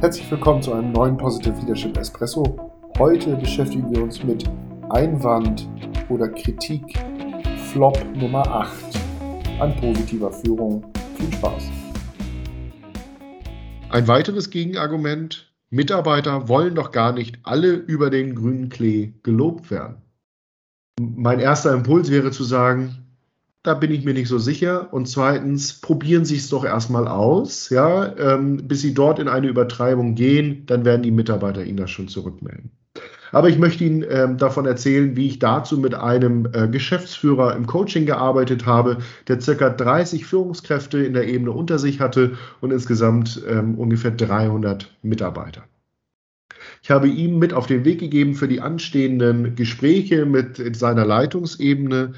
Herzlich willkommen zu einem neuen Positive Leadership Espresso. Heute beschäftigen wir uns mit Einwand oder Kritik Flop Nummer 8 an positiver Führung. Viel Spaß. Ein weiteres Gegenargument, Mitarbeiter wollen doch gar nicht alle über den grünen Klee gelobt werden. Mein erster Impuls wäre zu sagen, da bin ich mir nicht so sicher. Und zweitens, probieren Sie es doch erstmal aus, ja, ähm, bis Sie dort in eine Übertreibung gehen, dann werden die Mitarbeiter Ihnen das schon zurückmelden. Aber ich möchte Ihnen ähm, davon erzählen, wie ich dazu mit einem äh, Geschäftsführer im Coaching gearbeitet habe, der circa 30 Führungskräfte in der Ebene unter sich hatte und insgesamt ähm, ungefähr 300 Mitarbeiter. Ich habe ihm mit auf den Weg gegeben für die anstehenden Gespräche mit seiner Leitungsebene,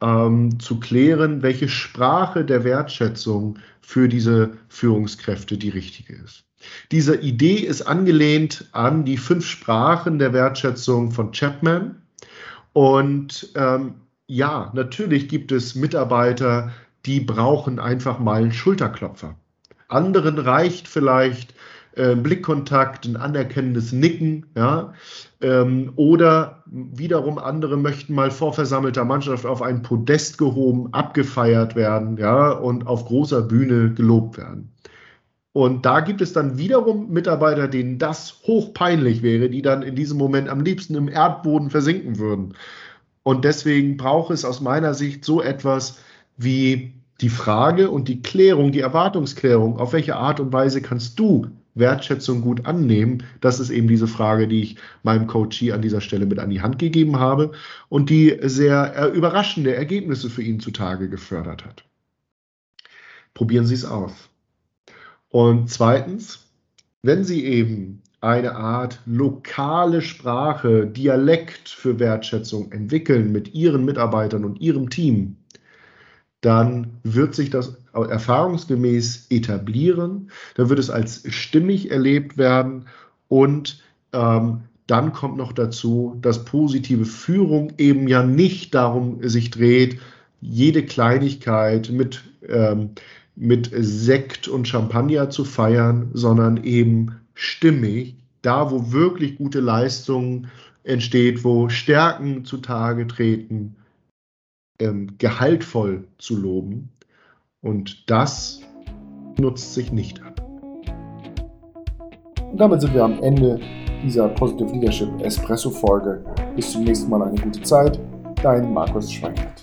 ähm, zu klären, welche Sprache der Wertschätzung für diese Führungskräfte die richtige ist. Diese Idee ist angelehnt an die fünf Sprachen der Wertschätzung von Chapman. Und ähm, ja, natürlich gibt es Mitarbeiter, die brauchen einfach mal einen Schulterklopfer. Anderen reicht vielleicht äh, Blickkontakt, ein anerkennendes Nicken, ja. Ähm, oder wiederum andere möchten mal vor versammelter Mannschaft auf ein Podest gehoben, abgefeiert werden, ja, und auf großer Bühne gelobt werden. Und da gibt es dann wiederum Mitarbeiter, denen das hochpeinlich wäre, die dann in diesem Moment am liebsten im Erdboden versinken würden. Und deswegen braucht es aus meiner Sicht so etwas wie die Frage und die Klärung, die Erwartungsklärung, auf welche Art und Weise kannst du Wertschätzung gut annehmen? Das ist eben diese Frage, die ich meinem Coachie an dieser Stelle mit an die Hand gegeben habe und die sehr äh, überraschende Ergebnisse für ihn zutage gefördert hat. Probieren Sie es aus. Und zweitens, wenn Sie eben eine Art lokale Sprache, Dialekt für Wertschätzung entwickeln mit Ihren Mitarbeitern und Ihrem Team, dann wird sich das erfahrungsgemäß etablieren, dann wird es als stimmig erlebt werden und ähm, dann kommt noch dazu, dass positive Führung eben ja nicht darum sich dreht, jede Kleinigkeit mit, ähm, mit Sekt und Champagner zu feiern, sondern eben stimmig, da wo wirklich gute Leistung entsteht, wo Stärken zutage treten, ähm, gehaltvoll zu loben. Und das nutzt sich nicht ab. Und damit sind wir am Ende dieser Positive Leadership Espresso Folge. Bis zum nächsten Mal eine gute Zeit. Dein Markus Schweiger.